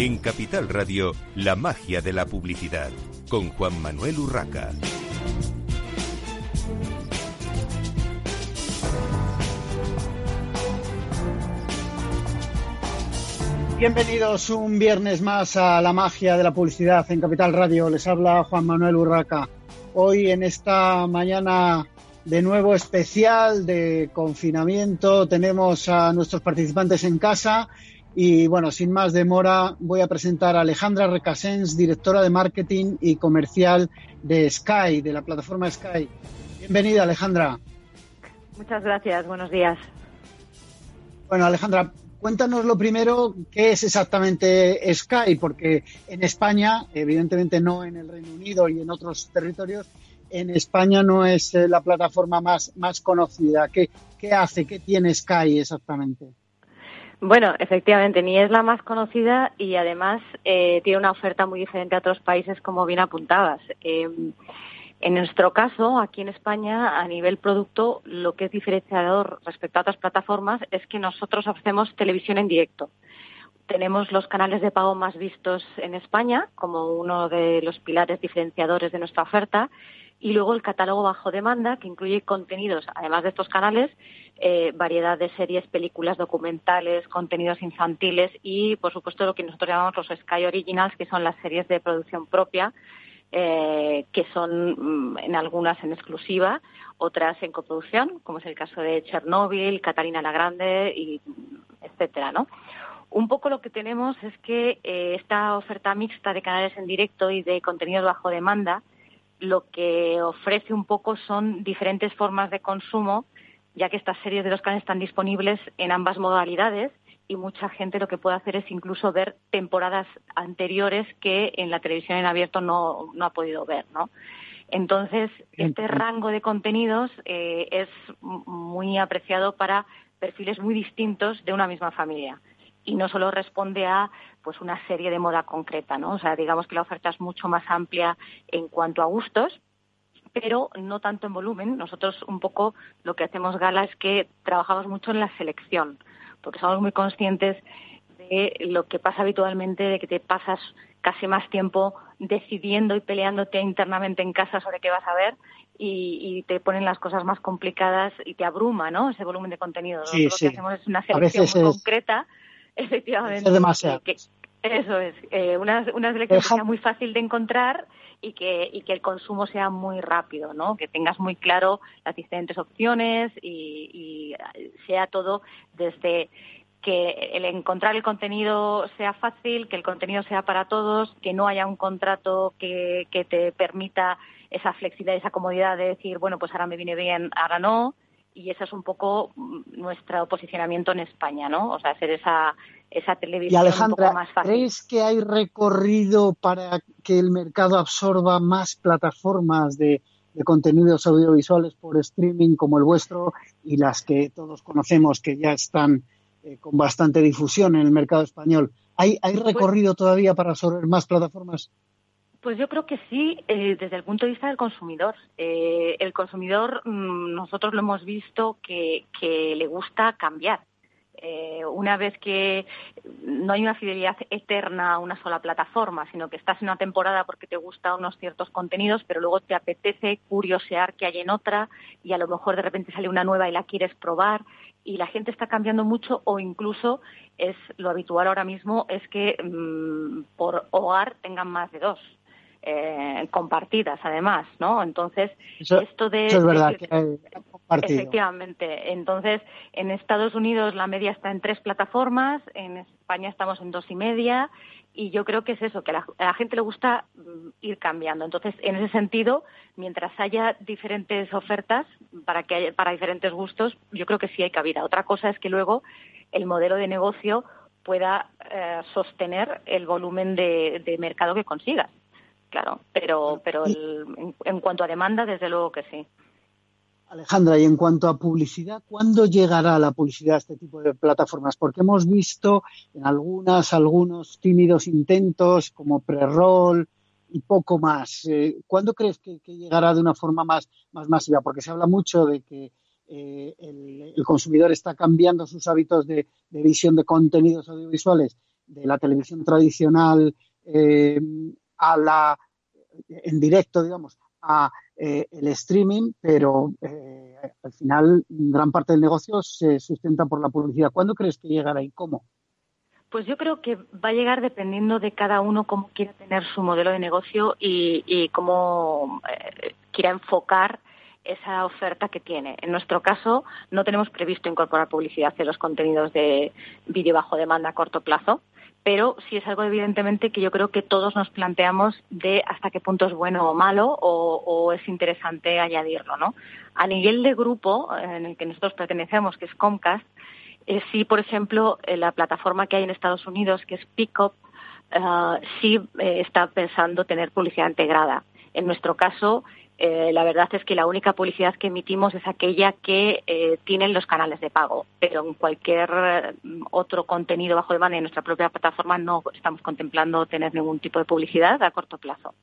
En Capital Radio, la magia de la publicidad, con Juan Manuel Urraca. Bienvenidos un viernes más a la magia de la publicidad en Capital Radio. Les habla Juan Manuel Urraca. Hoy en esta mañana de nuevo especial de confinamiento tenemos a nuestros participantes en casa y bueno, sin más demora voy a presentar a Alejandra Recasens, directora de marketing y comercial de Sky, de la plataforma Sky. Bienvenida Alejandra. Muchas gracias, buenos días. Bueno, Alejandra, cuéntanos lo primero, ¿qué es exactamente Sky? Porque en España, evidentemente no en el Reino Unido y en otros territorios, en España no es eh, la plataforma más, más conocida. ¿Qué, ¿Qué hace? ¿Qué tiene Sky exactamente? Bueno, efectivamente, ni es la más conocida y además eh, tiene una oferta muy diferente a otros países, como bien apuntabas. Eh, en nuestro caso, aquí en España, a nivel producto, lo que es diferenciador respecto a otras plataformas es que nosotros ofrecemos televisión en directo. Tenemos los canales de pago más vistos en España como uno de los pilares diferenciadores de nuestra oferta y luego el catálogo bajo demanda que incluye contenidos, además de estos canales, eh, variedad de series, películas, documentales, contenidos infantiles y, por supuesto, lo que nosotros llamamos los Sky Originals, que son las series de producción propia eh, que son mm, en algunas en exclusiva, otras en coproducción, como es el caso de Chernobyl, Catalina la Grande, y etcétera, ¿no? Un poco lo que tenemos es que eh, esta oferta mixta de canales en directo y de contenidos bajo demanda lo que ofrece un poco son diferentes formas de consumo, ya que estas series de los canales están disponibles en ambas modalidades y mucha gente lo que puede hacer es incluso ver temporadas anteriores que en la televisión en abierto no, no ha podido ver, ¿no? Entonces, este rango de contenidos eh, es muy apreciado para perfiles muy distintos de una misma familia y no solo responde a pues una serie de moda concreta, ¿no? O sea, digamos que la oferta es mucho más amplia en cuanto a gustos, pero no tanto en volumen. Nosotros un poco lo que hacemos gala es que trabajamos mucho en la selección porque somos muy conscientes de lo que pasa habitualmente, de que te pasas casi más tiempo decidiendo y peleándote internamente en casa sobre qué vas a ver y, te ponen las cosas más complicadas y te abruma, ¿no? Ese volumen de contenido. Sí, Lo que hacemos es una selección muy concreta, efectivamente. Es demasiado. eso es, eh, una, una selección que sea muy fácil de encontrar y que, y que el consumo sea muy rápido, ¿no? Que tengas muy claro las diferentes opciones y, sea todo desde que el encontrar el contenido sea fácil, que el contenido sea para todos, que no haya un contrato que, que te permita esa flexibilidad, esa comodidad de decir, bueno, pues ahora me viene bien, ahora no, y ese es un poco nuestro posicionamiento en España, ¿no? O sea, hacer esa, esa televisión un poco más fácil. ¿crees que hay recorrido para que el mercado absorba más plataformas de, contenidos audiovisuales por streaming como el vuestro y las que todos conocemos que ya están eh, con bastante difusión en el mercado español? ¿Hay, hay pues recorrido todavía para absorber más plataformas? Pues yo creo que sí, eh, desde el punto de vista del consumidor. Eh, el consumidor, mm, nosotros lo hemos visto que, le gusta cambiar. Eh, una vez que no hay una fidelidad eterna a una sola plataforma, sino que estás en una temporada porque te gustan unos ciertos contenidos, pero luego te apetece curiosear que hay en otra y a lo mejor de repente sale una nueva y la quieres probar y la gente está cambiando mucho o incluso es lo habitual ahora mismo es que mm, por hogar tengan más de dos eh, compartidas además, ¿no? Entonces, esto de... es verdad, Efectivamente. Entonces, en Estados Unidos la media está en tres plataformas, en España estamos en dos y media, y yo creo que es eso, que a la, gente le gusta mm, ir cambiando. Entonces, en ese sentido, mientras haya diferentes ofertas para que haya, para diferentes gustos, yo creo que sí hay cabida. Otra cosa es que luego el modelo de negocio pueda eh, sostener el volumen de mercado que consigas claro, pero, pero en, cuanto a demanda, desde luego que sí. Alejandra, y en cuanto a publicidad, ¿cuándo llegará la publicidad a este tipo de plataformas? Porque hemos visto en algunas, algunos tímidos intentos como pre-roll y poco más. Eh, ¿Cuándo crees que, llegará de una forma más, más masiva? Porque se habla mucho de que eh, el, consumidor está cambiando sus hábitos de visión de contenidos audiovisuales de la televisión tradicional eh, a la en directo, digamos, a eh, el streaming, pero eh, al final gran parte del negocio se sustenta por la publicidad. ¿Cuándo crees que llegará y cómo? Pues yo creo que va a llegar dependiendo de cada uno cómo quiera tener su modelo de negocio y, cómo eh, quiera enfocar esa oferta que tiene. En nuestro caso, no tenemos previsto incorporar publicidad en los contenidos de vídeo bajo demanda a corto plazo pero sí es algo evidentemente que yo creo que todos nos planteamos de hasta qué punto es bueno o malo o, es interesante añadirlo, ¿no? A nivel de grupo en el que nosotros pertenecemos, que es Comcast, eh, sí, por ejemplo, eh, la plataforma que hay en Estados Unidos, que es Pickup, eh, sí está pensando tener publicidad integrada. En nuestro caso, eh, la verdad es que la única publicidad que emitimos es aquella que eh, tienen los canales de pago, pero en cualquier eh, otro contenido bajo demanda en nuestra propia plataforma no estamos contemplando tener ningún tipo de publicidad a corto plazo.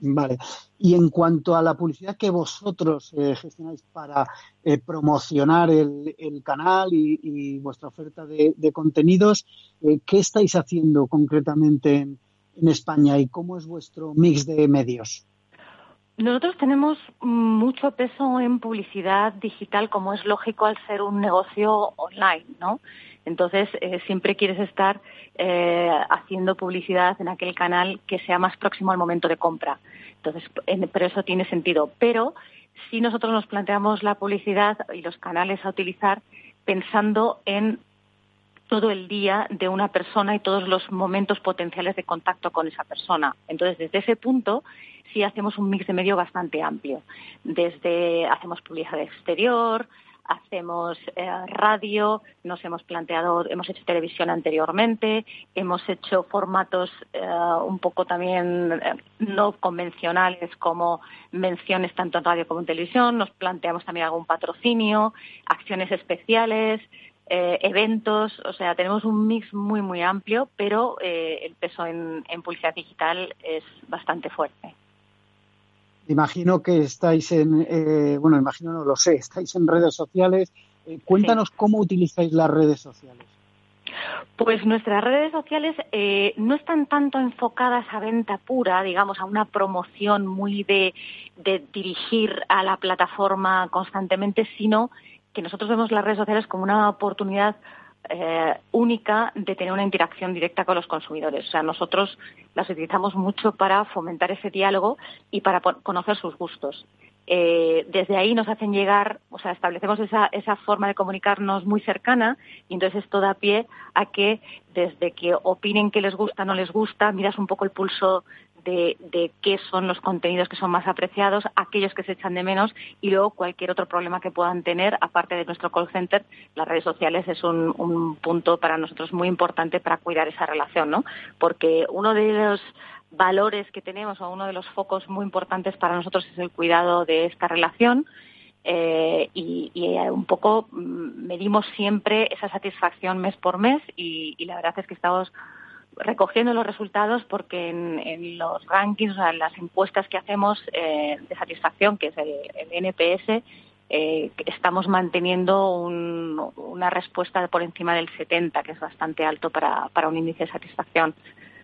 Vale. Y en cuanto a la publicidad que vosotros gestionáis para promocionar el, canal y, vuestra oferta de, contenidos, ¿qué estáis haciendo concretamente en España y cómo es vuestro mix de medios? Nosotros tenemos mucho peso en publicidad digital, como es lógico al ser un negocio online, ¿no? Entonces, eh, siempre quieres estar eh, haciendo publicidad en aquel canal que sea más próximo al momento de compra. Entonces, pero eso tiene sentido. Pero si nosotros nos planteamos la publicidad y los canales a utilizar pensando en todo el día de una persona y todos los momentos potenciales de contacto con esa persona. Entonces, desde ese punto, sí hacemos un mix de medio bastante amplio. Desde hacemos publicidad exterior, hacemos eh, radio, nos hemos planteado, hemos hecho televisión anteriormente, hemos hecho formatos eh, un poco también eh, no convencionales como menciones tanto en radio como en televisión, nos planteamos también algún patrocinio, acciones especiales, eventos, o sea, tenemos un mix muy, muy amplio, pero el peso en publicidad digital es bastante fuerte. Imagino que estáis en, eh, bueno, imagino no lo sé, estáis en redes sociales. Eh, cuéntanos cómo utilizáis las redes sociales. Pues nuestras redes sociales eh, no están tanto enfocadas a venta pura, digamos, a una promoción muy de, de dirigir a la plataforma constantemente, sino que nosotros vemos las redes sociales como una oportunidad eh, única de tener una interacción directa con los consumidores. O sea, nosotros las utilizamos mucho para fomentar ese diálogo y para conocer sus gustos. Eh, desde ahí nos hacen llegar, o sea, establecemos esa, esa forma de comunicarnos muy cercana y entonces esto da pie a que desde que opinen que les gusta, no les gusta, miras un poco el pulso de, qué son los contenidos que son más apreciados, aquellos que se echan de menos y luego cualquier otro problema que puedan tener, aparte de nuestro call center, las redes sociales es un, un punto para nosotros muy importante para cuidar esa relación, ¿no? Porque uno de los valores que tenemos o uno de los focos muy importantes para nosotros es el cuidado de esta relación. Eh, y, eh, un poco mm, medimos siempre esa satisfacción mes por mes y, y la verdad es que estamos recogiendo los resultados porque en, los rankings, o sea, en las encuestas que hacemos eh, de satisfacción, que es el, NPS, eh, estamos manteniendo una respuesta por encima del 70, que es bastante alto para, para un índice de satisfacción.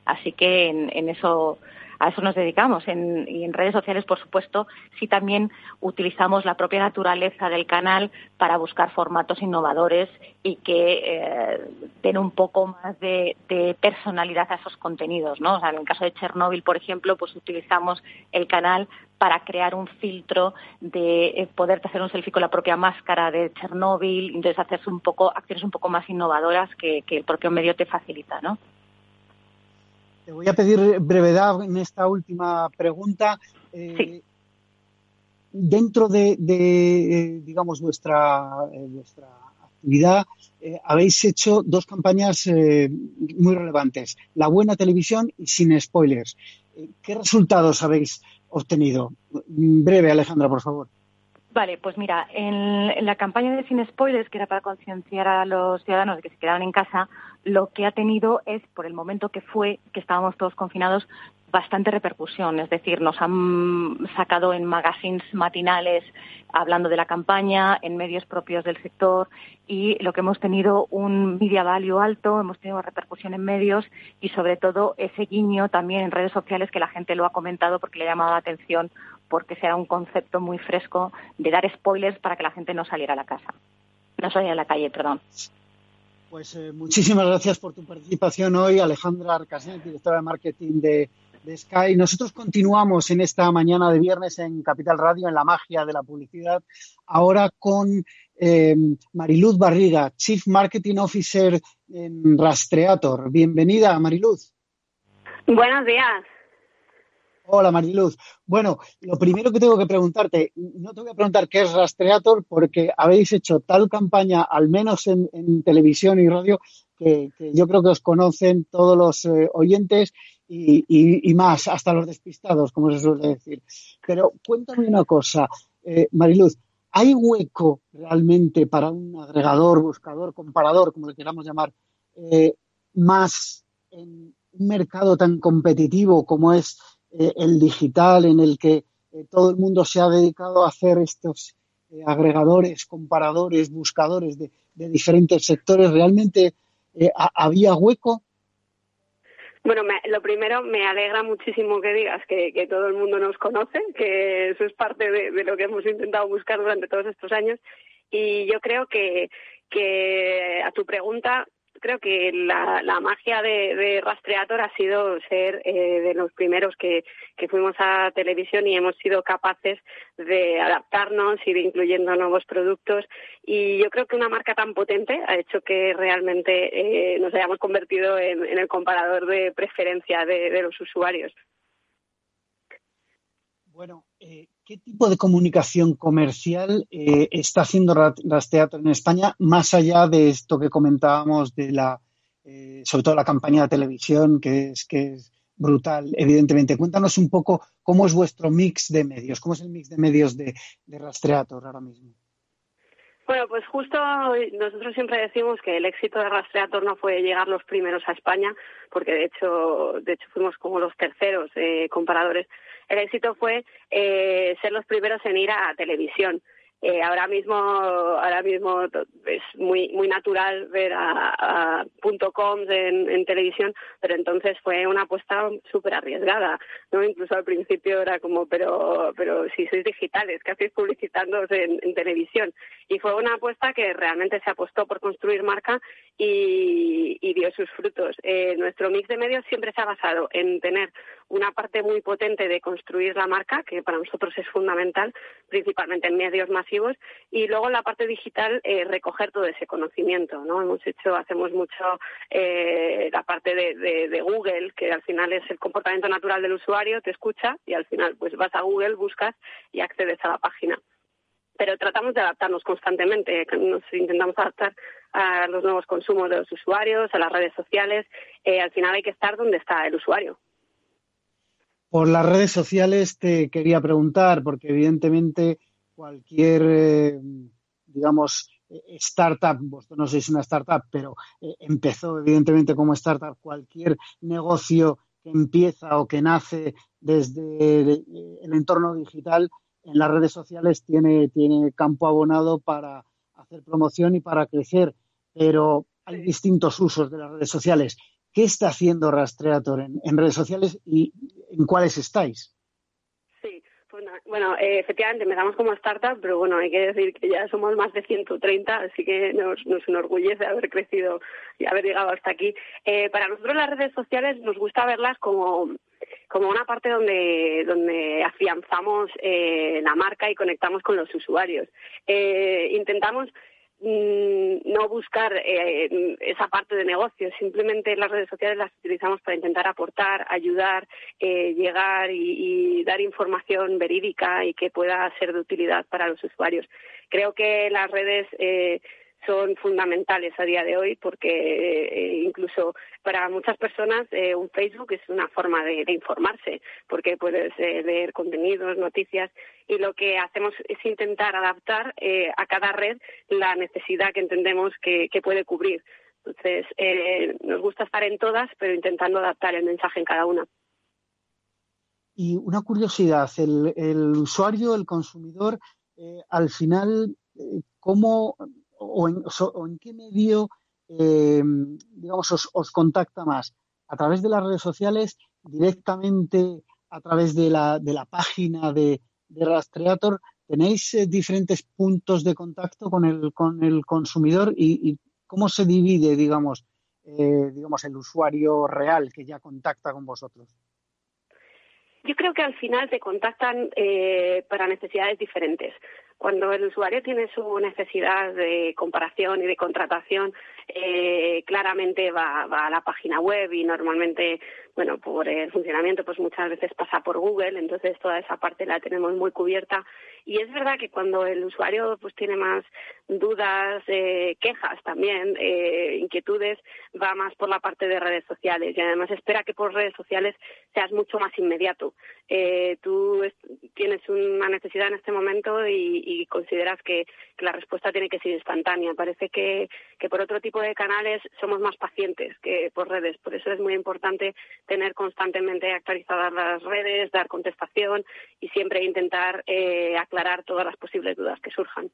Así que en eso a eso nos dedicamos. En, y en redes sociales, por supuesto, sí también utilizamos la propia naturaleza del canal para buscar formatos innovadores y que eh, den un poco más de, personalidad a esos contenidos, ¿no? En el caso de Chernobyl, por ejemplo, pues utilizamos el canal para crear un filtro de eh, poderte hacer un selfie con la propia máscara de Chernobyl, entonces hacerse un poco acciones un poco más innovadoras que, que el propio medio te facilita, ¿no? Te voy a pedir brevedad en esta última pregunta. Eh, dentro de, eh, digamos, vuestra, eh, actividad, habéis hecho dos campañas muy relevantes, La Buena Televisión y Sin Spoilers. ¿Qué resultados habéis obtenido? Breve, Alejandra, por favor. Vale, pues mira, en, la campaña de Sin Spoilers, que era para concienciar a los ciudadanos de que se quedaban en casa, lo que ha tenido es, por el momento que fue, que estábamos todos confinados, bastante repercusión. Es decir, nos han sacado en magazines matinales hablando de la campaña, en medios propios del sector y lo que hemos tenido un media value alto, hemos tenido repercusión en medios y sobre todo ese guiño también en redes sociales que la gente lo ha comentado porque le ha llamado la atención porque sea un concepto muy fresco de dar spoilers para que la gente no saliera a la casa. No saliera a la calle, perdón. Pues eh, muchísimas gracias por tu participación hoy, Alejandra Arcasnet, directora de marketing de, Sky. Nosotros continuamos en esta mañana de viernes en Capital Radio, en la magia de la publicidad, ahora con eh, Mariluz Barriga, Chief Marketing Officer en Rastreator. Bienvenida, Mariluz. Buenos días. Hola Mariluz. Bueno, lo primero que tengo que preguntarte, no te voy a preguntar qué es Rastreator porque habéis hecho tal campaña, al menos en, televisión y radio, que, yo creo que os conocen todos los eh, oyentes y, más, hasta los despistados, como se suele decir. Pero cuéntame una cosa, eh, Mariluz, ¿hay hueco realmente para un agregador, buscador, comparador, como le queramos llamar, eh, más en un mercado tan competitivo como es eh, el digital en el que eh, todo el mundo se ha dedicado a hacer estos eh, agregadores, comparadores, buscadores de, diferentes sectores, ¿realmente había hueco? Bueno, lo primero, me alegra muchísimo que digas que, todo el mundo nos conoce, que eso es parte de, de, lo que hemos intentado buscar durante todos estos años. Y yo creo que, que a tu pregunta, creo que la, magia de, Rastreator ha sido ser eh, de los primeros que, fuimos a televisión y hemos sido capaces de adaptarnos, ir incluyendo nuevos productos. Y yo creo que una marca tan potente ha hecho que realmente eh, nos hayamos convertido en, en, el comparador de preferencia de, de los usuarios. Bueno, eh, ¿qué tipo de comunicación comercial eh, está haciendo Rastreator en España, más allá de esto que comentábamos de la, eh, sobre todo la campaña de televisión, que es, que es brutal, evidentemente? Cuéntanos un poco cómo es vuestro mix de medios, cómo es el mix de medios de, de Rastreator ahora mismo. Bueno, pues justo nosotros siempre decimos que el éxito de Rastreator no fue llegar los primeros a España, porque de hecho, de hecho fuimos como los terceros comparadores el éxito fue eh, ser los primeros en ir a televisión. Eh, ahora mismo ahora mismo es muy muy natural ver a, .com en, televisión pero entonces fue una apuesta súper arriesgada no incluso al principio era como pero pero si sois digitales qué hacéis publicitándoos en, televisión y fue una apuesta que realmente se apostó por construir marca y, dio sus frutos. Eh, nuestro mix de medios siempre se ha basado en tener una parte muy potente de construir la marca que para nosotros es fundamental principalmente en medios más y luego en la parte digital eh, recoger todo ese conocimiento, ¿no? Hemos hecho, hacemos mucho eh, la parte de, Google, que al final es el comportamiento natural del usuario, te escucha y al final pues vas a Google, buscas y accedes a la página pero tratamos de adaptarnos constantemente, nos intentamos adaptar a los nuevos consumos de los usuarios, a las redes sociales. Eh, al final hay que estar donde está el usuario. Por las redes sociales te quería preguntar, porque evidentemente cualquier, eh, digamos, startup, vosotros no sois una startup, pero eh, empezó evidentemente como startup, cualquier negocio que empieza o que nace desde el entorno digital en las redes sociales tiene, tiene campo abonado para hacer promoción y para crecer, pero hay distintos usos de las redes sociales. ¿Qué está haciendo Rastreator en redes sociales y en cuáles estáis? Bueno, eh, efectivamente empezamos como startup, pero bueno, hay que decir que ya somos más de 130, así que nos, nos enorgullece haber crecido y haber llegado hasta aquí. Eh, para nosotros las redes sociales nos gusta verlas como como una parte donde, donde afianzamos eh, la marca y conectamos con los usuarios. Eh, intentamos no buscar eh, esa parte de negocio, simplemente las redes sociales las utilizamos para intentar aportar, ayudar, eh, llegar y, dar información verídica y que pueda ser de utilidad para los usuarios. Creo que las redes eh, son fundamentales a día de hoy porque eh, incluso para muchas personas eh, un Facebook es una forma de, informarse porque puedes eh, leer contenidos, noticias y lo que hacemos es intentar adaptar a cada red la necesidad que entendemos que, puede cubrir. Entonces, nos gusta estar en todas, pero intentando adaptar el mensaje en cada una. y una curiosidad, el, usuario, el consumidor, eh, al final, eh, ¿cómo o en, qué medio, eh, digamos, os, contacta más? ¿A través de las redes sociales, directamente a través de la, de la página de, Rastreator? ¿Tenéis diferentes puntos de contacto con el, con el consumidor y, cómo se divide, digamos, digamos, el usuario real que ya contacta con vosotros? Yo creo que al final te contactan eh, para necesidades diferentes. Cuando el usuario tiene su necesidad de comparación y de contratación, eh, claramente va, a la página web y normalmente, bueno, por el funcionamiento, pues muchas veces pasa por Google, entonces toda esa parte la tenemos muy cubierta. Y es verdad que cuando el usuario pues tiene más dudas, eh, quejas también, eh, inquietudes, va más por la parte de redes sociales y además espera que por redes sociales seas mucho más inmediato. Tú tienes una necesidad en este momento y, y consideras que, la respuesta tiene que ser instantánea. Parece que, por otro tipo de canales somos más pacientes que por redes. Por eso es muy importante tener constantemente actualizadas las redes, dar contestación y siempre intentar eh, aclarar todas las posibles dudas que surjan.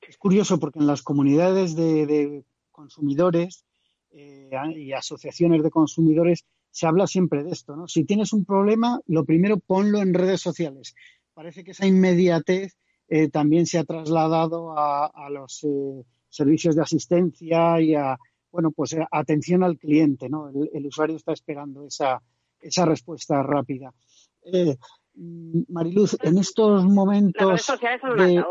Es curioso porque en las comunidades de, consumidores eh, y asociaciones de consumidores se habla siempre de esto, ¿no? Si tienes un problema, lo primero ponlo en redes sociales. Parece que esa inmediatez eh, también se ha trasladado a, los servicios de asistencia y a, bueno, pues eh, atención al cliente, ¿no? El, usuario está esperando esa, esa respuesta rápida. Mm, Mariluz, en estos momentos. Las redes sociales son de...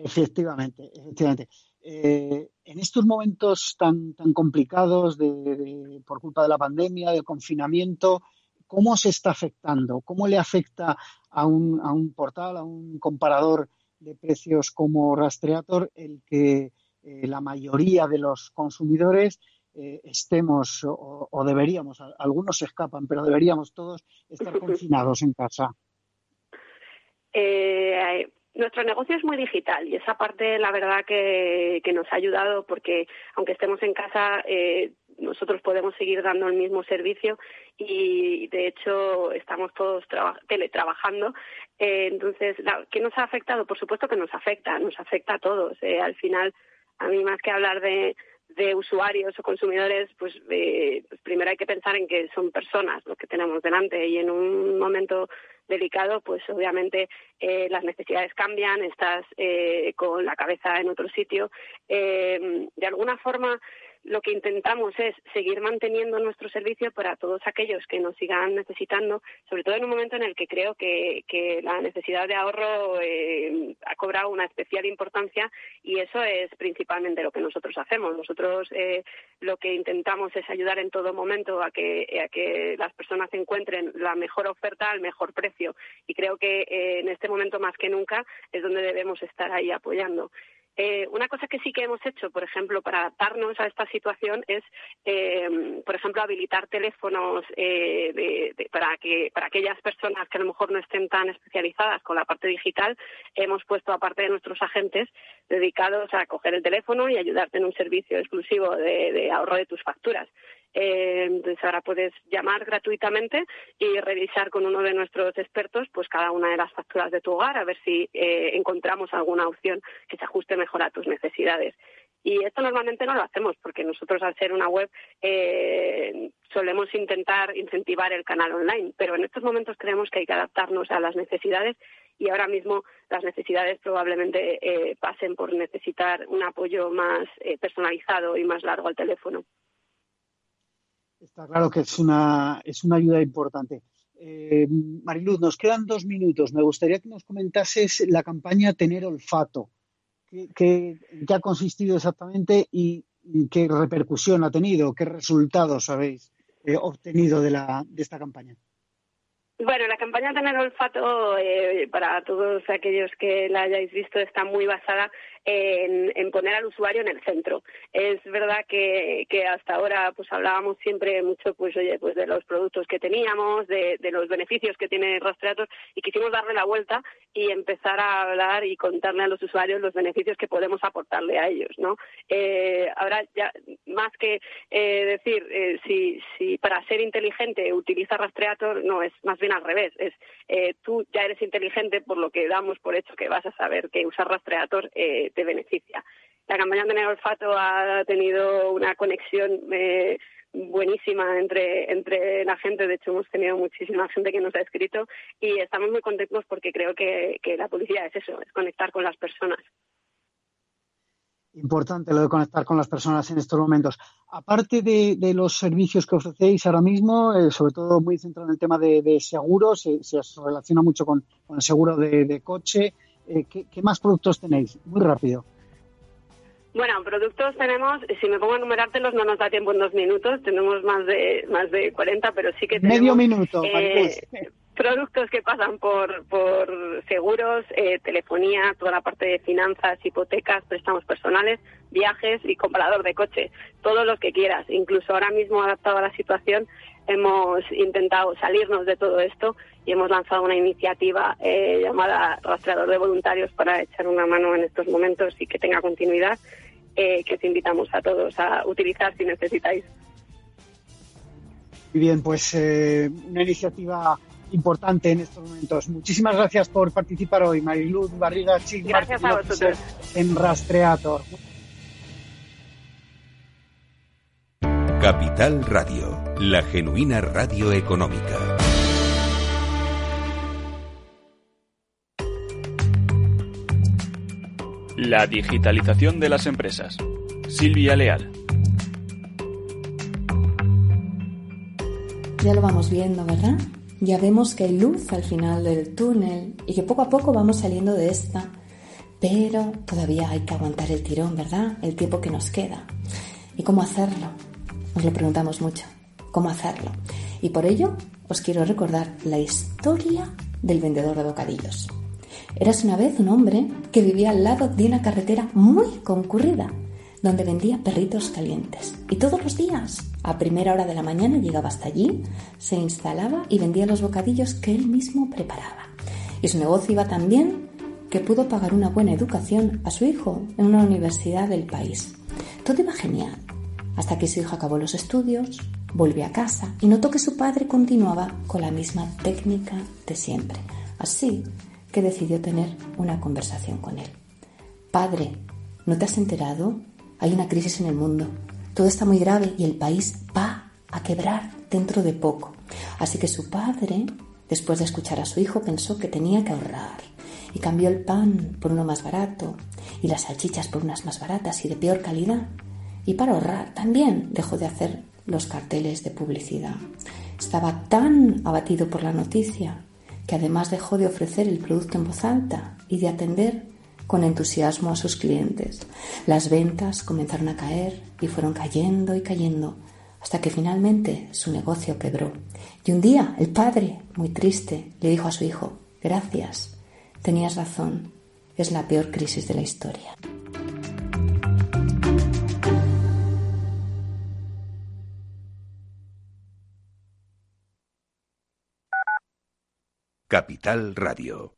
Efectivamente, efectivamente. en estos momentos tan, tan complicados de, por culpa de la pandemia, del confinamiento, ¿cómo se está afectando? ¿Cómo le afecta a un, a un portal, a un comparador de precios como Rastreator el que eh, la mayoría de los consumidores eh, estemos o, deberíamos, algunos se escapan, pero deberíamos todos estar confinados en casa? Eh, nuestro negocio es muy digital y esa parte, la verdad, que, que nos ha ayudado porque, aunque estemos en casa, eh, nosotros podemos seguir dando el mismo servicio y de hecho estamos todos teletrabajando. Eh, entonces, ¿qué nos ha afectado? Por supuesto que nos afecta, nos afecta a todos. Eh, al final, a mí más que hablar de, usuarios o consumidores, pues, eh, pues, primero hay que pensar en que son personas lo que tenemos delante y en un momento delicado, pues obviamente eh, las necesidades cambian, estás eh, con la cabeza en otro sitio. de alguna forma, lo que intentamos es seguir manteniendo nuestro servicio para todos aquellos que nos sigan necesitando, sobre todo en un momento en el que creo que, la necesidad de ahorro eh, ha cobrado una especial importancia y eso es principalmente lo que nosotros hacemos. Nosotros eh, lo que intentamos es ayudar en todo momento a que, a que las personas encuentren la mejor oferta al mejor precio y creo que eh, en este momento más que nunca es donde debemos estar ahí apoyando. Eh, una cosa que sí que hemos hecho, por ejemplo, para adaptarnos a esta situación es, eh, por ejemplo, habilitar teléfonos eh, para que para aquellas personas que a lo mejor no estén tan especializadas con la parte digital, hemos puesto aparte de nuestros agentes dedicados a coger el teléfono y ayudarte en un servicio exclusivo de ahorro de tus facturas. Eh, entonces ahora puedes llamar gratuitamente y revisar con uno de nuestros expertos pues cada una de las facturas de tu hogar a ver si eh, encontramos alguna opción que se ajuste mejor a tus necesidades. Y esto normalmente no lo hacemos porque nosotros al ser una web eh, solemos intentar incentivar el canal online, pero en estos momentos creemos que hay que adaptarnos a las necesidades y ahora mismo las necesidades probablemente pasen por necesitar un apoyo más personalizado y más largo al teléfono. Está claro que es una, es una ayuda importante. Eh, Mariluz, nos quedan dos minutos. Me gustaría que nos comentases la campaña Tener Olfato. ¿Qué, ha consistido exactamente y, qué repercusión ha tenido? ¿Qué resultados habéis eh, obtenido de, la, de esta campaña? Bueno, la campaña Tener Olfato, eh, para todos aquellos que la hayáis visto, está muy basada en, poner al usuario en el centro. Es verdad que, hasta ahora pues hablábamos siempre mucho pues oye pues de los productos que teníamos, de, los beneficios que tiene Rastreator y quisimos darle la vuelta y empezar a hablar y contarle a los usuarios los beneficios que podemos aportarle a ellos, ¿no? Eh, ahora ya más que eh, decir eh, si, si para ser inteligente utiliza Rastreator, no, es más bien al revés. Es eh, tú ya eres inteligente por lo que damos por hecho que vas a saber que usar Rastreator beneficia. La campaña de Olfato ha tenido una conexión buenísima entre, entre la gente. De hecho, hemos tenido muchísima gente que nos ha escrito y estamos muy contentos porque creo que, la publicidad es eso, es conectar con las personas importante lo de conectar con las personas en estos momentos. Aparte de, los servicios que ofrecéis ahora mismo, eh, sobre todo muy centrado en el tema de, seguros, se relaciona mucho con, el seguro de, coche. Eh, ¿qué, más productos tenéis? Muy rápido. Bueno, productos tenemos, si me pongo a numerártelos no nos da tiempo en dos minutos, tenemos más de más de 40, pero sí que tenemos... Medio minuto, eh, productos que pasan por, por seguros, eh, telefonía, toda la parte de finanzas, hipotecas, préstamos personales, viajes y comprador de coche, todos los que quieras. Incluso ahora mismo, adaptado a la situación, hemos intentado salirnos de todo esto y hemos lanzado una iniciativa eh, llamada Rastreador de Voluntarios para echar una mano en estos momentos y que tenga continuidad, eh, que os invitamos a todos a utilizar si necesitáis. Muy bien, pues una iniciativa importante en estos momentos. Muchísimas gracias por participar hoy, Mariluz Barriga Chic, Gracias a vosotros. En Rastreator. Capital Radio, la genuina radio económica. La digitalización de las empresas. Silvia Leal. Ya lo vamos viendo, ¿verdad? Ya vemos que hay luz al final del túnel y que poco a poco vamos saliendo de esta, pero todavía hay que aguantar el tirón, ¿verdad? El tiempo que nos queda. ¿Y cómo hacerlo? Nos lo preguntamos mucho. ¿Cómo hacerlo? Y por ello os quiero recordar la historia del vendedor de bocadillos. Eras una vez un hombre que vivía al lado de una carretera muy concurrida donde vendía perritos calientes. Y todos los días, a primera hora de la mañana, llegaba hasta allí, se instalaba y vendía los bocadillos que él mismo preparaba. Y su negocio iba tan bien que pudo pagar una buena educación a su hijo en una universidad del país. Todo iba genial, hasta que su hijo acabó los estudios, volvió a casa y notó que su padre continuaba con la misma técnica de siempre. Así que decidió tener una conversación con él. Padre, ¿no te has enterado hay una crisis en el mundo. Todo está muy grave y el país va a quebrar dentro de poco. Así que su padre, después de escuchar a su hijo, pensó que tenía que ahorrar y cambió el pan por uno más barato y las salchichas por unas más baratas y de peor calidad. Y para ahorrar también dejó de hacer los carteles de publicidad. Estaba tan abatido por la noticia que además dejó de ofrecer el producto en voz alta y de atender con entusiasmo a sus clientes. Las ventas comenzaron a caer y fueron cayendo y cayendo hasta que finalmente su negocio quebró. Y un día el padre, muy triste, le dijo a su hijo, gracias, tenías razón, es la peor crisis de la historia. Capital Radio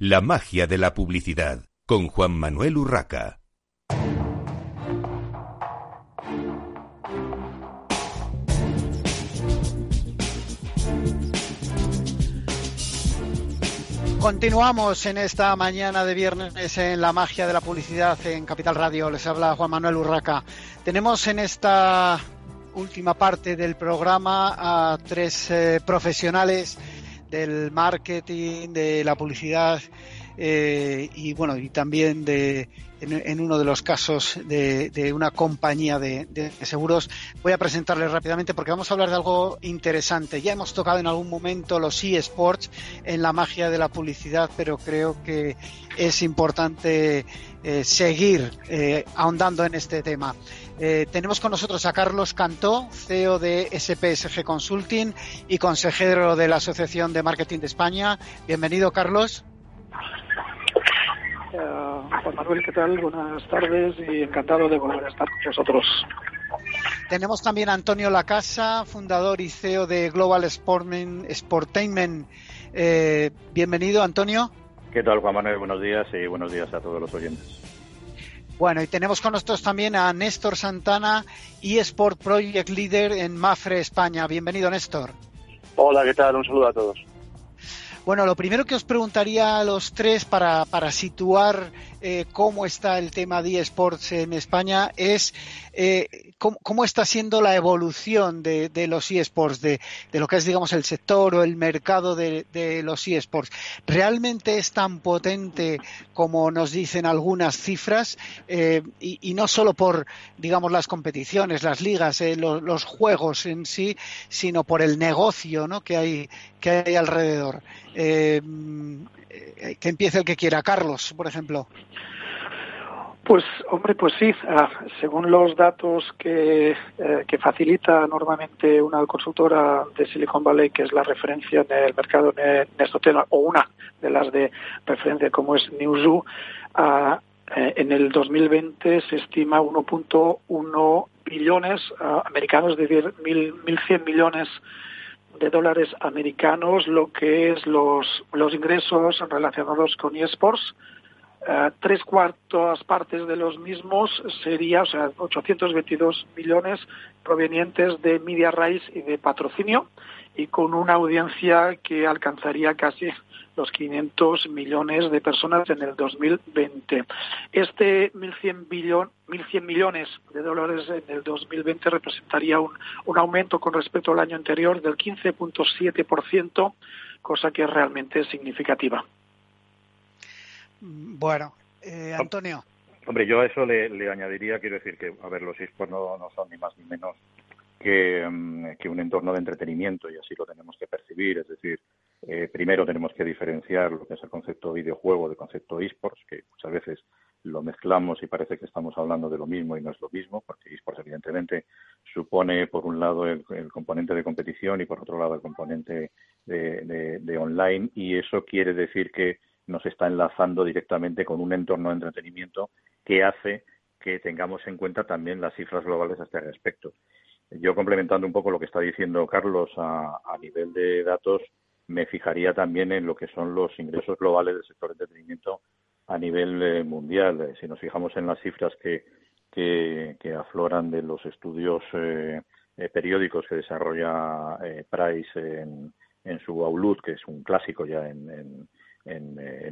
La magia de la publicidad con Juan Manuel Urraca. Continuamos en esta mañana de viernes en la magia de la publicidad en Capital Radio. Les habla Juan Manuel Urraca. Tenemos en esta última parte del programa a tres eh, profesionales del marketing, de la publicidad eh, y bueno y también de en, uno de los casos de, una compañía de, seguros. Voy a presentarles rápidamente porque vamos a hablar de algo interesante. Ya hemos tocado en algún momento los eSports en la magia de la publicidad, pero creo que es importante eh, seguir eh, ahondando en este tema. Tenemos con nosotros a Carlos Cantó, CEO de SPSG Consulting y consejero de la Asociación de Marketing de España. Bienvenido, Carlos. Juan Manuel, ¿qué tal? Buenas tardes y encantado de volver a estar con vosotros. Tenemos también a Antonio Lacasa, fundador y CEO de Global Sportainment. Eh, bienvenido, Antonio. ¿Qué tal, Juan Manuel? Buenos días y buenos días a todos los oyentes. Bueno, y tenemos con nosotros también a Néstor Santana, eSport Project Leader en Mafre, España. Bienvenido, Néstor. Hola, ¿qué tal? Un saludo a todos. Bueno, lo primero que os preguntaría a los tres para, para situar eh, cómo está el tema de eSports en España es eh, cómo, está siendo la evolución de, los eSports, de, de, lo que es, digamos, el sector o el mercado de, los eSports. ¿Realmente es tan potente como nos dicen algunas cifras? Eh, y, no solo por, digamos, las competiciones, las ligas, los, juegos en sí, sino por el negocio ¿no? que, hay, que hay alrededor. que empiece el que quiera. Carlos, por ejemplo. Pues, hombre, pues sí. Ah, según los datos que, eh, que, facilita normalmente una consultora de Silicon Valley, que es la referencia en el mercado en este tema, o una de las de referencia como es Newzoo, ah, eh, en el 2020 se estima 1.1 billones ah, americanos, es decir, 1.100 millones de dólares americanos, lo que es los, los ingresos relacionados con eSports eh, tres cuartas partes de los mismos sería, o sea, 822 millones provenientes de media raíz y de patrocinio y con una audiencia que alcanzaría casi los 500 millones de personas en el 2020. Este 1.100, billón, 1.100 millones de dólares en el 2020 representaría un, un aumento con respecto al año anterior del 15.7%, cosa que es realmente significativa. Bueno, eh, Antonio. Hombre, yo a eso le, añadiría, quiero decir que, a ver, los esports no, no son ni más ni menos que, mm, que, un entorno de entretenimiento y así lo tenemos que percibir. Es decir, eh, primero tenemos que diferenciar lo que es el concepto videojuego del concepto esports, que muchas veces lo mezclamos y parece que estamos hablando de lo mismo y no es lo mismo, porque esports evidentemente supone por un lado el, componente de competición y por otro lado el componente de online y eso quiere decir que nos está enlazando directamente con un entorno de entretenimiento que hace que tengamos en cuenta también las cifras globales a este respecto. Yo complementando un poco lo que está diciendo Carlos a, nivel de datos, me fijaría también en lo que son los ingresos globales del sector de entretenimiento a nivel eh, mundial. Eh, si nos fijamos en las cifras que, que, afloran de los estudios eh, periódicos que desarrolla Price en, su Outlook, que es un clásico ya en,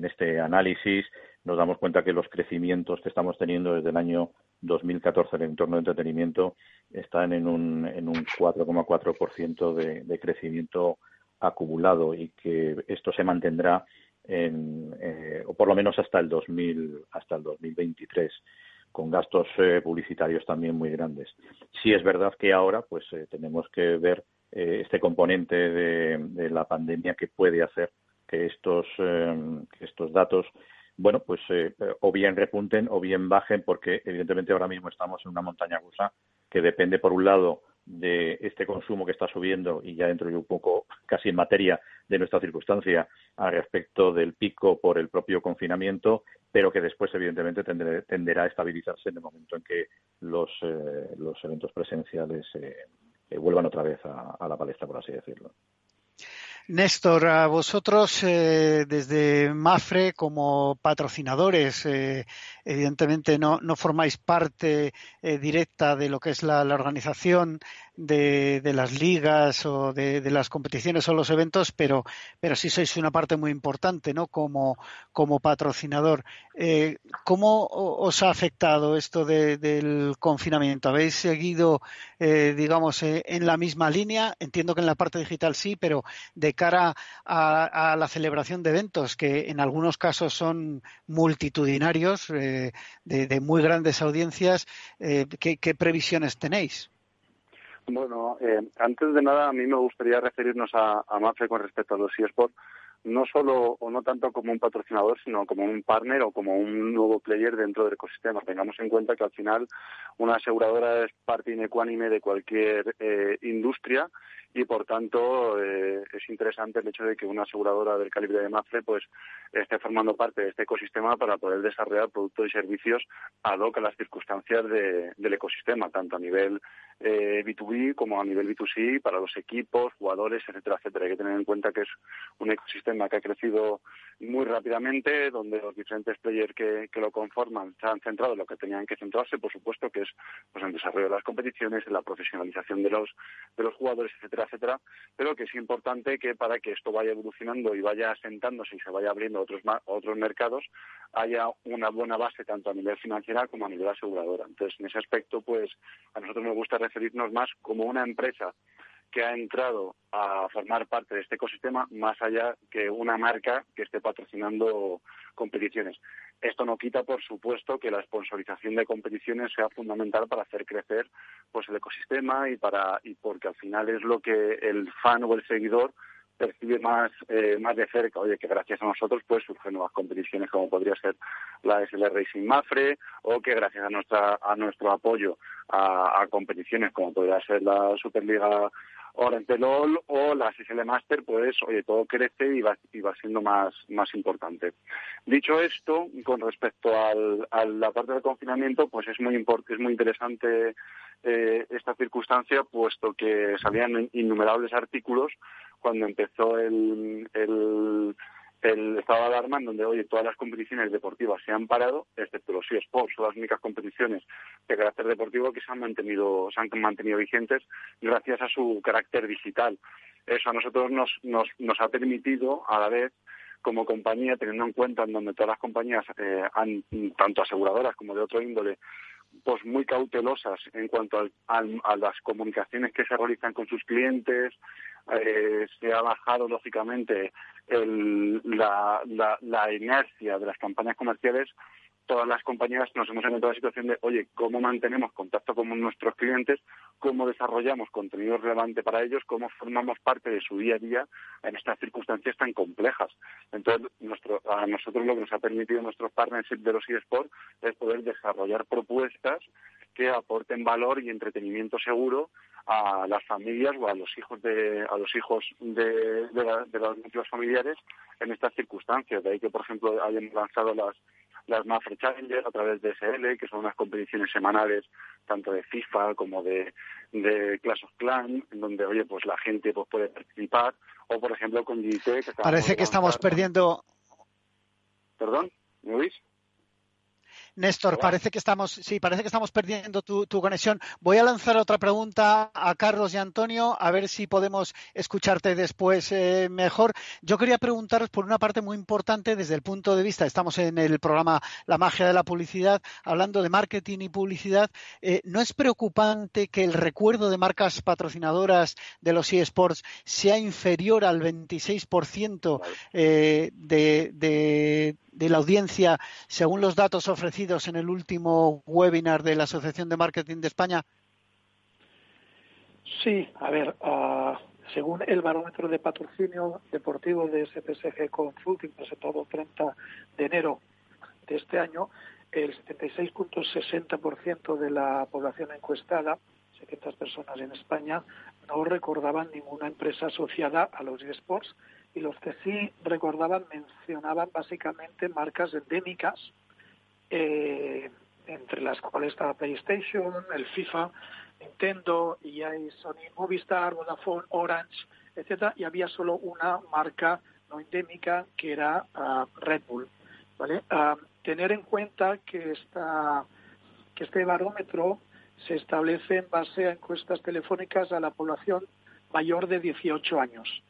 este análisis nos damos cuenta que los crecimientos que estamos teniendo desde el año 2014 en el entorno de entretenimiento están en un, en un 4,4% de, de crecimiento acumulado y que esto se mantendrá en, eh, o por lo menos hasta el 2000 hasta el 2023 con gastos eh, publicitarios también muy grandes. Sí es verdad que ahora pues eh, tenemos que ver este componente de, la pandemia que puede hacer que estos, eh, estos datos bueno, pues eh, o bien repunten o bien bajen, porque evidentemente ahora mismo estamos en una montaña rusa que depende, por un lado, de este consumo que está subiendo y ya dentro de un poco casi en materia de nuestra circunstancia al respecto del pico por el propio confinamiento, pero que después evidentemente tenderá a estabilizarse en el momento en que los, eh, los eventos presenciales vuelvan otra vez a la palestra, por así decirlo. Néstor, a vosotros eh, desde Mafre como patrocinadores, eh, evidentemente no, no, formáis parte eh, directa de lo que es la, organización, de, las ligas o de, las competiciones o los eventos, pero, pero sí sois una parte muy importante, ¿no? Como, como patrocinador. Eh, ¿Cómo os ha afectado esto del confinamiento? ¿Habéis seguido, eh, digamos, eh, en la misma línea? Entiendo que en la parte digital sí, pero de cara a, la celebración de eventos, que en algunos casos son multitudinarios, de, muy grandes audiencias, ¿qué, ¿qué previsiones tenéis? Bueno, eh, antes de nada, a mí me gustaría referirnos a, a MAFE con respecto a los eSports, no solo o no tanto como un patrocinador, sino como un partner o como un nuevo player dentro del ecosistema. Tengamos en cuenta que al final una aseguradora es parte inecuánime de cualquier eh, industria y por tanto eh, es interesante el hecho de que una aseguradora del calibre de Mafre pues esté formando parte de este ecosistema para poder desarrollar productos y servicios ad hoc a las circunstancias del ecosistema, tanto a nivel eh, B2B como a nivel B2C para los equipos, jugadores, etcétera, etcétera. Hay que tener en cuenta que es un ecosistema que ha crecido muy rápidamente, donde los diferentes players que, lo conforman se han centrado en lo que tenían que centrarse, por supuesto, que es pues en el desarrollo de las competiciones, en la profesionalización de los de los jugadores, etcétera, etcétera, pero que es importante que para que esto vaya evolucionando y vaya asentándose y se vaya abriendo otros otros mercados, haya una buena base tanto a nivel financiera como a nivel aseguradora. Entonces, en ese aspecto, pues a nosotros nos gusta referirnos más como una empresa que ha entrado a formar parte de este ecosistema más allá que una marca que esté patrocinando competiciones. Esto no quita, por supuesto, que la sponsorización de competiciones sea fundamental para hacer crecer pues el ecosistema y para y porque al final es lo que el fan o el seguidor percibe más eh, más de cerca, oye, que gracias a nosotros pues surgen nuevas competiciones como podría ser la SL Racing Mafre o que gracias a nuestra a nuestro apoyo a, competiciones como podría ser la Superliga LOL o la SSL Master, pues, oye, todo crece y va, y va siendo más, más importante. Dicho esto, con respecto al, a la parte del confinamiento, pues es muy, es muy interesante eh, esta circunstancia, puesto que salían innumerables artículos cuando empezó el, el el estado de alarma en donde, oye, todas las competiciones deportivas se han parado, excepto los eSports, son las únicas competiciones de carácter deportivo que se han mantenido, se han mantenido vigentes gracias a su carácter digital. Eso a nosotros nos, nos, nos ha permitido, a la vez, como compañía, teniendo en cuenta en donde todas las compañías, eh, han, tanto aseguradoras como de otro índole, pues muy cautelosas en cuanto a las comunicaciones que se realizan con sus clientes. Eh, se ha bajado, lógicamente, la, la inercia de las campañas comerciales todas las compañías nos hemos encontrado la situación de, oye, ¿cómo mantenemos contacto con nuestros clientes? ¿Cómo desarrollamos contenido relevante para ellos? ¿Cómo formamos parte de su día a día en estas circunstancias tan complejas? Entonces, nuestro, a nosotros lo que nos ha permitido nuestros partnerships de los eSports es poder desarrollar propuestas que aporten valor y entretenimiento seguro a las familias o a los hijos de a los hijos de, de, los núcleos familiares en estas circunstancias. De ahí que, por ejemplo, hayan lanzado las las Mafre Challenger a través de SL, que son unas competiciones semanales tanto de FIFA como de, de Clash of Clans, en donde, oye, pues la gente pues, puede participar, o por ejemplo con GT, Parece que estamos perdiendo... ¿Perdón? ¿Me oís? Néstor, parece que estamos, sí, parece que estamos perdiendo tu, conexión. Voy a lanzar otra pregunta a Carlos y Antonio, a ver si podemos escucharte después eh, mejor. Yo quería preguntaros por una parte muy importante desde el punto de vista, estamos en el programa La magia de la publicidad, hablando de marketing y publicidad. Eh, ¿No es preocupante que el recuerdo de marcas patrocinadoras de los eSports sea inferior al 26% eh, de, de de la audiencia según los datos ofrecidos en el último webinar de la Asociación de Marketing de España? Sí, a ver, ah, según el barómetro de patrocinio deportivo de SPSG Consulting presentado el 30 de enero de este año, el 76.60% de la población encuestada, 700 personas en España, no recordaban ninguna empresa asociada a los eSports y los que sí recordaban mencionaban básicamente marcas endémicas, eh, entre las cuales estaba PlayStation, el FIFA, Nintendo, EA, Sony, Movistar, Vodafone, Orange, etcétera, y había solo una marca no endémica que era ah, Red Bull. ¿vale? Ah, tener en cuenta que esta que este barómetro se establece en base a encuestas telefónicas a la población mayor de 18 años.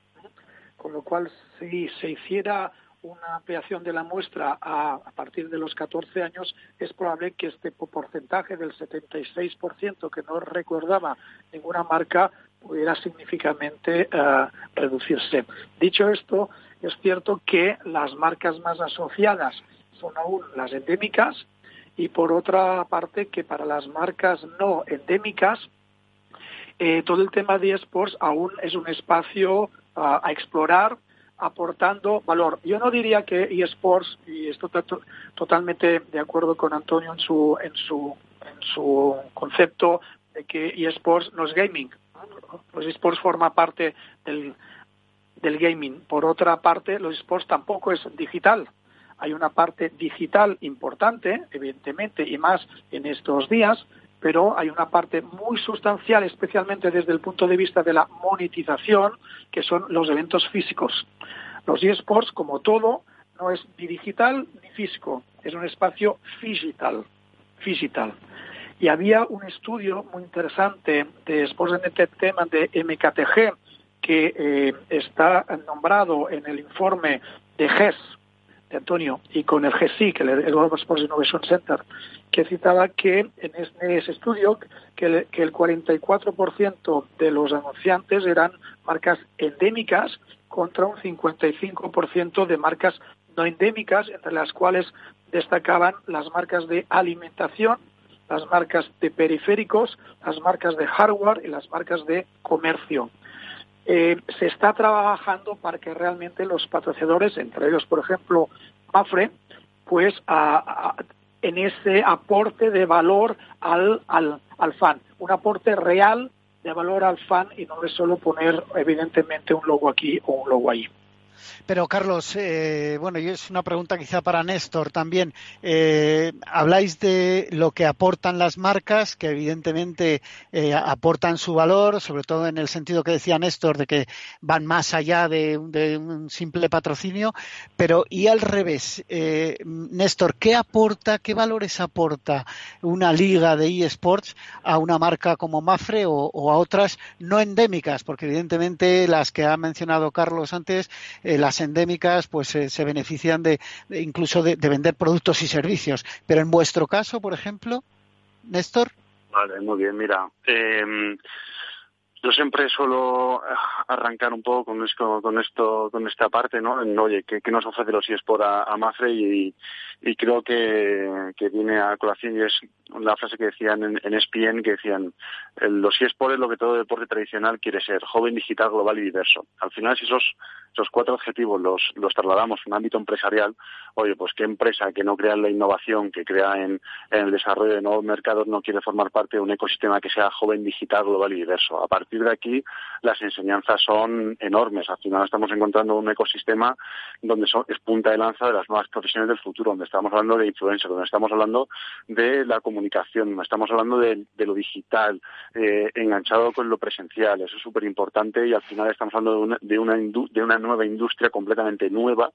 Con lo cual, si se hiciera una ampliación de la muestra a, partir de los 14 años, es probable que este porcentaje del 76% que no recordaba ninguna marca pudiera significativamente eh, reducirse. Dicho esto, es cierto que las marcas más asociadas son aún las endémicas y por otra parte que para las marcas no endémicas eh, todo el tema de esports aún es un espacio a explorar aportando valor. Yo no diría que eSports, y estoy totalmente de acuerdo con Antonio en su, en su, en su concepto de que eSports no es gaming. Los eSports forma parte del, del gaming. Por otra parte, los eSports tampoco es digital. Hay una parte digital importante, evidentemente, y más en estos días, pero hay una parte muy sustancial, especialmente desde el punto de vista de la monetización, que son los eventos físicos. Los eSports, como todo, no es ni digital ni físico, es un espacio digital, digital. Y había un estudio muy interesante de Sports Entertainment de MKTG que eh, está nombrado en el informe de GES, de Antonio, y con el que el, el Global Sports Innovation Center, que citaba que en ese estudio que el, que el 44% de los anunciantes eran marcas endémicas contra un 55% de marcas no endémicas, entre las cuales destacaban las marcas de alimentación, las marcas de periféricos, las marcas de hardware y las marcas de comercio. Eh, se está trabajando para que realmente los patrocinadores, entre ellos, por ejemplo, Mafre, pues en ese aporte de valor al, al, al fan, un aporte real de valor al fan y no es solo poner evidentemente un logo aquí o un logo ahí. Pero Carlos, eh, bueno, y es una pregunta quizá para Néstor también. Eh, habláis de lo que aportan las marcas, que evidentemente eh, aportan su valor, sobre todo en el sentido que decía Néstor, de que van más allá de, un simple patrocinio. Pero y al revés, Néstor, ¿qué aporta, qué valores aporta una liga de eSports a una marca como Mafre o, a otras no endémicas? Porque evidentemente las que ha mencionado Carlos antes, las endémicas pues eh, se benefician de, incluso de, vender productos y servicios. Pero en vuestro caso, por ejemplo, Néstor. Vale, muy bien. Mira, em, yo siempre suelo arrancar un poco con esto, con esto, con esta parte, ¿no? Oye, ¿qué, nos ofrece los eSports a, a Mafre? Y, y creo que, que, viene a colación y es la frase que decían en, en ESPN, que decían, los eSports es lo que todo deporte tradicional quiere ser, joven, digital, global y diverso. Al final, si esos, esos cuatro objetivos los, trasladamos en un ámbito empresarial, oye, pues qué empresa que no crea en la innovación, que crea en, el desarrollo de nuevos mercados, no quiere formar parte de un ecosistema que sea joven, digital, global y diverso. A partir de aquí, las enseñanzas son enormes. Al final estamos encontrando un ecosistema donde son, es punta de lanza de las nuevas profesiones del futuro, donde estamos hablando de influencer, donde estamos hablando de la comunicación, donde estamos hablando de, lo digital, eh, enganchado con lo presencial. Eso es súper importante y al final estamos hablando de una, de una, de una nueva industria completamente nueva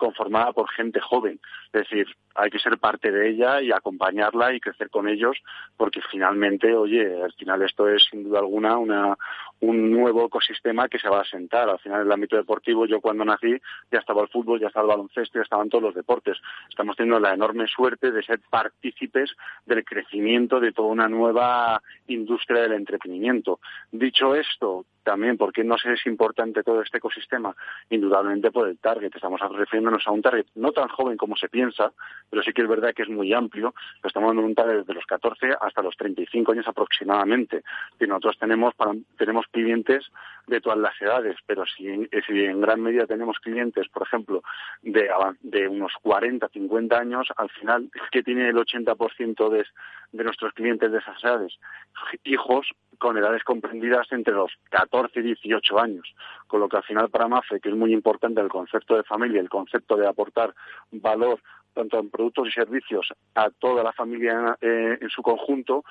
conformada por gente joven. Es decir, hay que ser parte de ella y acompañarla y crecer con ellos, porque finalmente, oye, al final esto es sin duda alguna una, un nuevo ecosistema que se va a sentar. Al final, en el ámbito deportivo, yo cuando nací ya estaba el fútbol, ya estaba el baloncesto, ya estaban todos los deportes. Estamos teniendo la enorme suerte de ser partícipes del crecimiento de toda una nueva industria del entretenimiento. Dicho esto, también, ¿por qué no es importante todo este ecosistema? Indudablemente por el target. Estamos a un target no tan joven como se piensa, pero sí que es verdad que es muy amplio. Estamos hablando de un target desde los 14 hasta los 35 años aproximadamente. Y nosotros tenemos, tenemos clientes de todas las edades, pero si en, gran medida tenemos clientes, por ejemplo, de, unos 40, 50 años, al final, que tiene el 80% de, de nuestros clientes de esas edades? Hijos con edades comprendidas entre los 14 y 18 años, con lo que al final para MAFE, que es muy importante el concepto de familia, el concepto de aportar valor tanto en productos y servicios a toda la familia eh, en su conjunto,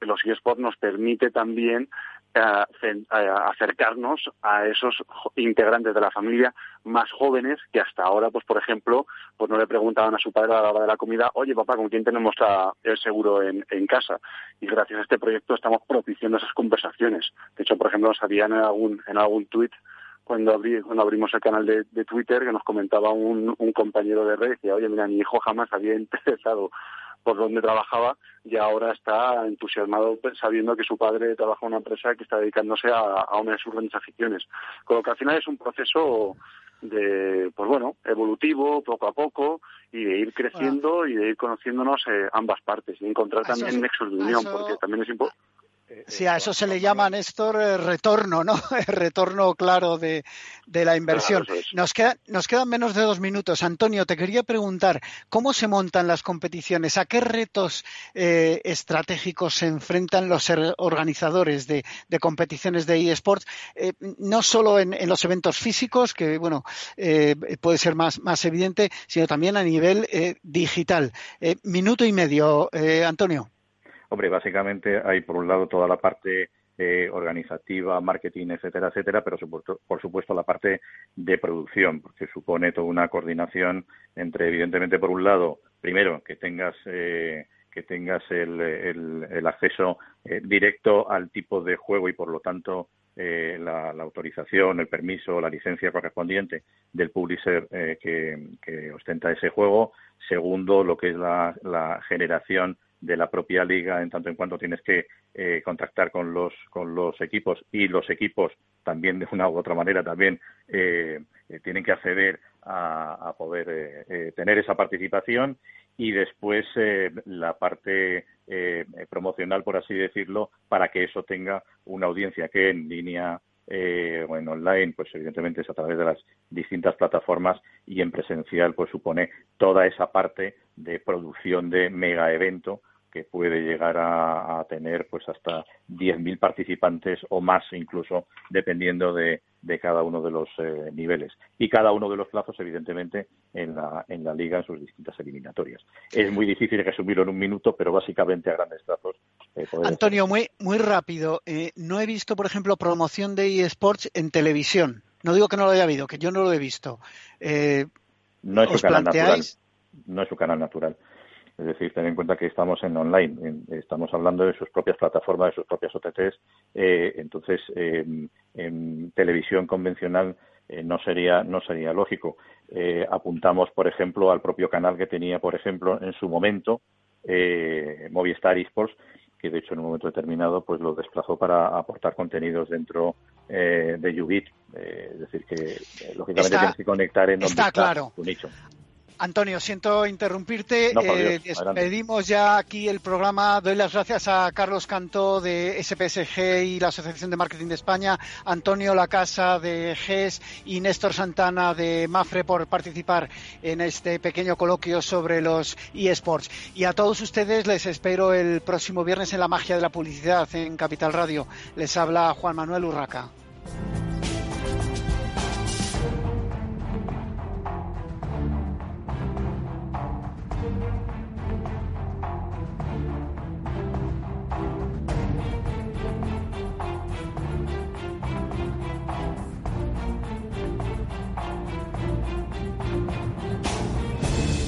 los eSports nos permite también acercarnos a esos integrantes de la familia más jóvenes que hasta ahora, pues por ejemplo, pues no le preguntaban a su padre a la hora de la comida, oye papá, ¿con quién tenemos el seguro en, casa? Y gracias a este proyecto estamos propiciando esas conversaciones. De hecho, por ejemplo, nos habían en algún, en algún tuit cuando, abrimos el canal de, Twitter que nos comentaba un, compañero de red, decía, oye, mira, mi hijo jamás había interesado por donde trabajaba y ahora está entusiasmado sabiendo que su padre trabaja en una empresa que está dedicándose a, una de sus grandes aficiones. Con lo que al final es un proceso de, pues bueno, evolutivo, poco a poco, y de ir creciendo y de ir conociéndonos eh, ambas partes y encontrar también nexos de unión, porque también es importante eh, sí, a eso se le llama, Néstor, eh, retorno, ¿no? retorno claro de, la inversión. Nos, queda, nos quedan menos de dos minutos. Antonio, te quería preguntar, ¿cómo se montan las competiciones? ¿A qué retos eh, estratégicos se enfrentan los organizadores de, competiciones de eSports? no solo en, los eventos físicos, que, bueno, puede ser más, más evidente, sino también a nivel digital. minuto y medio, Antonio. Hombre, básicamente hay por un lado toda la parte eh, organizativa, marketing, etcétera, etcétera, pero por supuesto la parte de producción, porque supone toda una coordinación entre, evidentemente, por un lado, primero, que tengas eh, que tengas el, el, acceso eh, directo al tipo de juego y, por lo tanto, la, autorización, el permiso, la licencia correspondiente del publisher que, que, ostenta ese juego. Segundo, lo que es la, la generación de la propia liga en tanto en cuanto tienes que eh, contactar con los con los equipos y los equipos también de una u otra manera también eh, eh, tienen que acceder a, poder tener esa participación y después la parte promocional por así decirlo para que eso tenga una audiencia que en línea eh, o en online, pues evidentemente es a través de las distintas plataformas y en presencial, pues supone toda esa parte de producción de mega evento que puede llegar a, tener pues hasta 10.000 participantes o más incluso dependiendo de, cada uno de los eh, niveles y cada uno de los plazos evidentemente en la, en la liga en sus distintas eliminatorias. Es muy difícil resumirlo en un minuto, pero básicamente a grandes trazos. Eh, Antonio, muy, muy rápido. Eh, no he visto, por ejemplo, promoción de eSports en televisión. No digo que no lo haya habido, que yo no lo he visto. no es su canal natural. No es su canal natural. Es decir, ten en cuenta que estamos en online, estamos hablando de sus propias plataformas, de sus propias OTTs. Eh, entonces, en televisión convencional eh, no sería no sería lógico. Eh, apuntamos, por ejemplo, al propio canal que tenía, por ejemplo, en su momento Movistar Esports, que de hecho en un momento determinado pues lo desplazó para aportar contenidos dentro de Ubit. es decir, que lógicamente tienes que conectar en donde está, claro. tu nicho. Antonio, siento interrumpirte. Eh, despedimos ya aquí el programa. Doy las gracias a Carlos Cantó de SPSG y la Asociación de Marketing de España, Antonio Lacasa de GES y Néstor Santana de MAFRE por participar en este pequeño coloquio sobre los eSports. Y a todos ustedes les espero el próximo viernes en la magia de la publicidad en Capital Radio. Les habla Juan Manuel Urraca.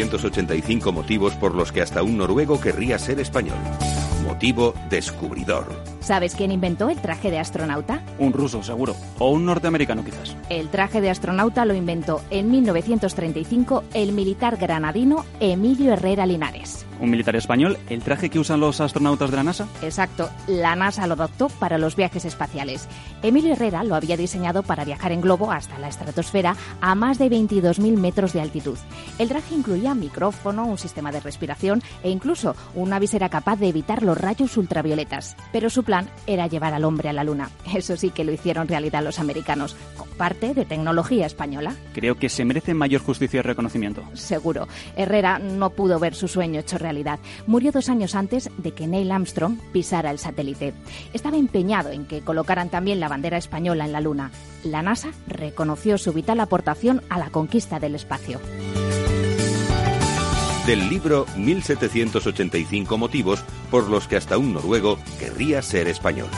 1785 motivos por los que hasta un noruego querría ser español. Motivo descubridor. ¿Sabes quién inventó el traje de astronauta? Un ruso, seguro. O un norteamericano, quizás. El traje de astronauta lo inventó en 1935 el militar granadino Emilio Herrera Linares. ¿Un militar español? ¿El traje que usan los astronautas de la NASA? Exacto, la NASA lo adoptó para los viajes espaciales. Emilio Herrera lo había diseñado para viajar en globo hasta la estratosfera a más de 22.000 metros de altitud. El traje incluía micrófono, un sistema de respiración e incluso una visera capaz de evitar los rayos ultravioletas. Pero su plan era llevar al hombre a la Luna. Eso sí que lo hicieron realidad los americanos, con parte de tecnología española. Creo que se merece mayor justicia y reconocimiento. Seguro. Herrera no pudo ver su sueño hecho realidad. Murió dos años antes de que Neil Armstrong pisara el satélite. Estaba empeñado en que colocaran también la bandera española en la Luna. La NASA reconoció su vital aportación a la conquista del espacio. Del libro 1785 motivos por los que hasta un noruego querría ser español.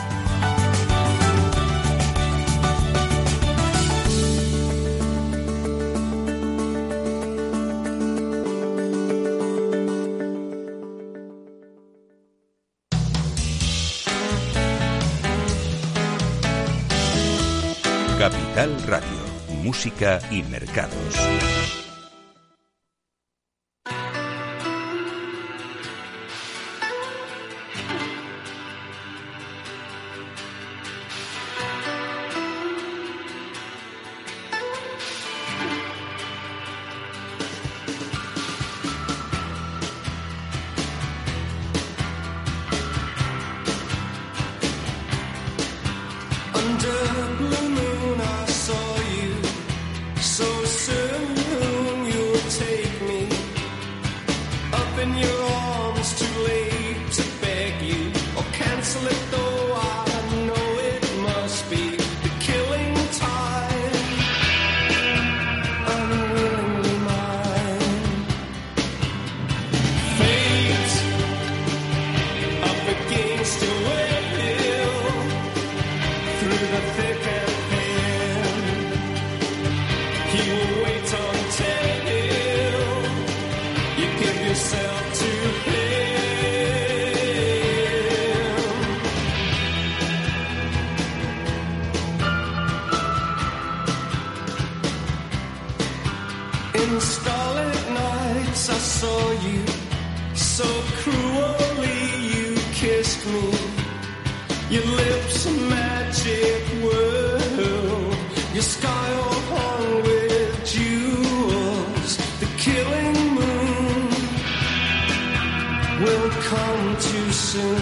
Música y mercados. Let the soon.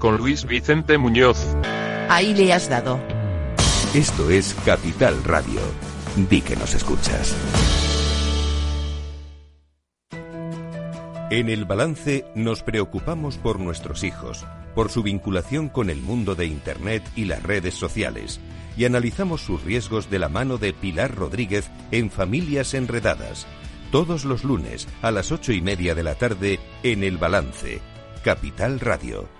con Luis Vicente Muñoz. Ahí le has dado. Esto es Capital Radio. Di que nos escuchas. En el balance nos preocupamos por nuestros hijos, por su vinculación con el mundo de Internet y las redes sociales, y analizamos sus riesgos de la mano de Pilar Rodríguez en Familias Enredadas, todos los lunes a las ocho y media de la tarde en el balance, Capital Radio.